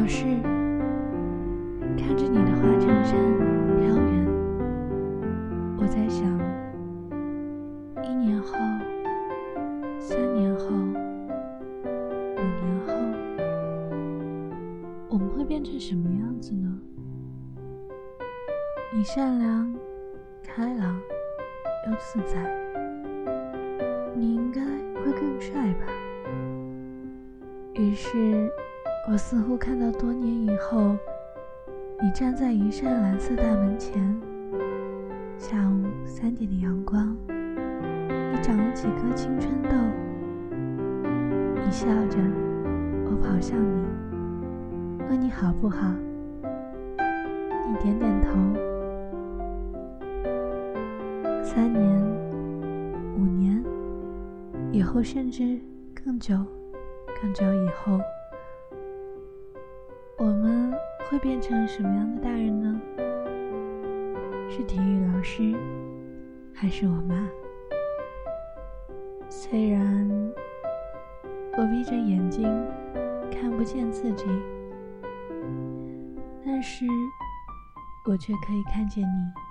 表示看着你的花衬衫飘远，我在想一年后、三年后、五年后，我们会变成什么样子呢？你善良、开朗又自在，你应该会更帅吧。于是。我似乎看到多年以后，你站在一扇蓝色大门前。下午三点的阳光，你长了几颗青春痘。你笑着，我跑向你，问你好不好？你点点头。三年、五年以后，甚至更久、更久以后，变成什么样的大人呢？是体育老师，还是我妈？虽然我闭着眼睛看不见自己，但是我却可以看见你。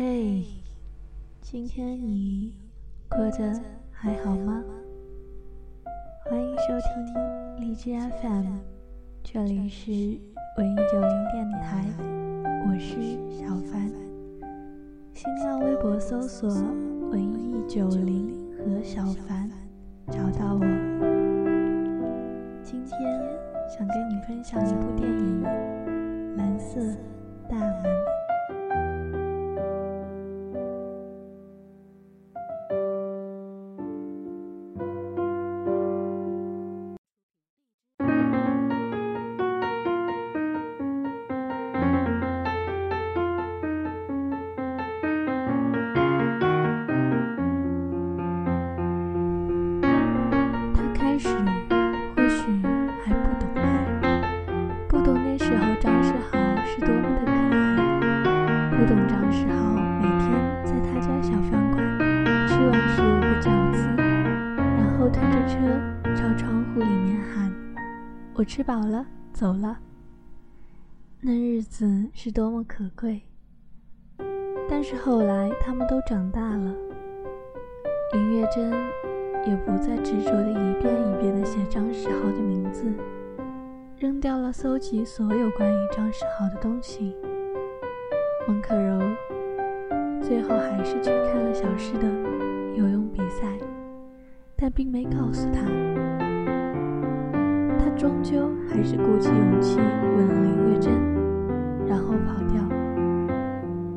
嘿，今天你过得还好吗？欢迎收听荔枝 FM，这里是文艺九零电台，我是小凡。新浪微博搜索“文艺九零”和小凡，找到我。今天想跟你分享一部电影《蓝色大门》。懂张世豪每天在他家小饭馆吃完十五个饺子，然后推着车朝窗户里面喊：“我吃饱了，走了。”那日子是多么可贵。但是后来他们都长大了，林月珍也不再执着的一遍一遍的写张世豪的名字，扔掉了搜集所有关于张世豪的东西。孟可柔最后还是去看了小诗的游泳比赛，但并没告诉他。终究还是鼓起勇气吻了林月珍，然后跑掉。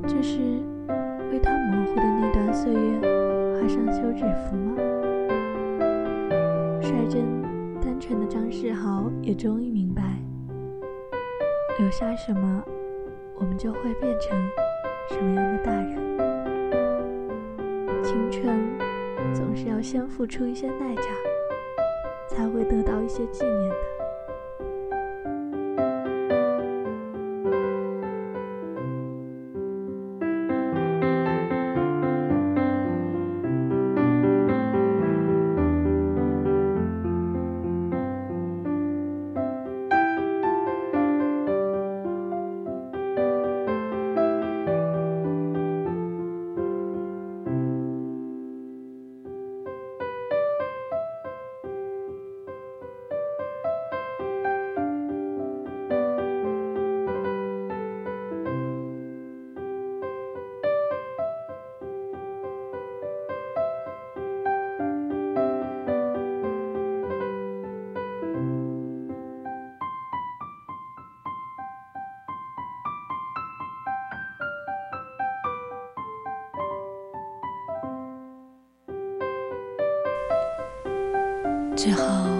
这是为他模糊的那段岁月画上休止符吗？率真单纯的张世豪也终于明白，留下什么，我们就会变成什么样的大人。青春总是要先付出一些代价。才会得到一些纪念的。最后，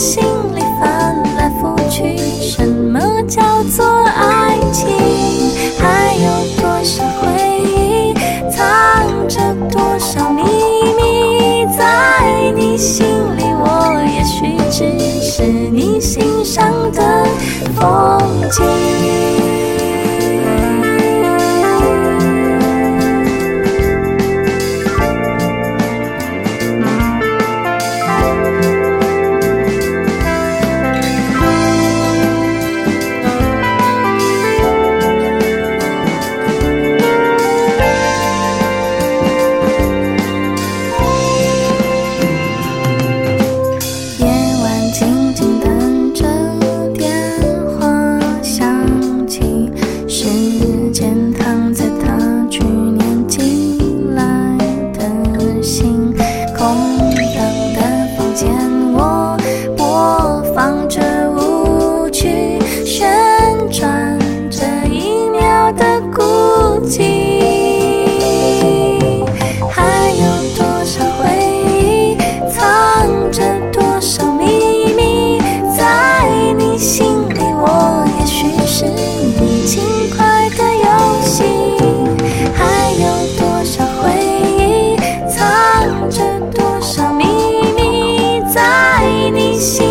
心里翻来覆去什么叫做爱情？还有多少回忆藏着多少秘密？在你心里我也许只是你欣赏的风景。心。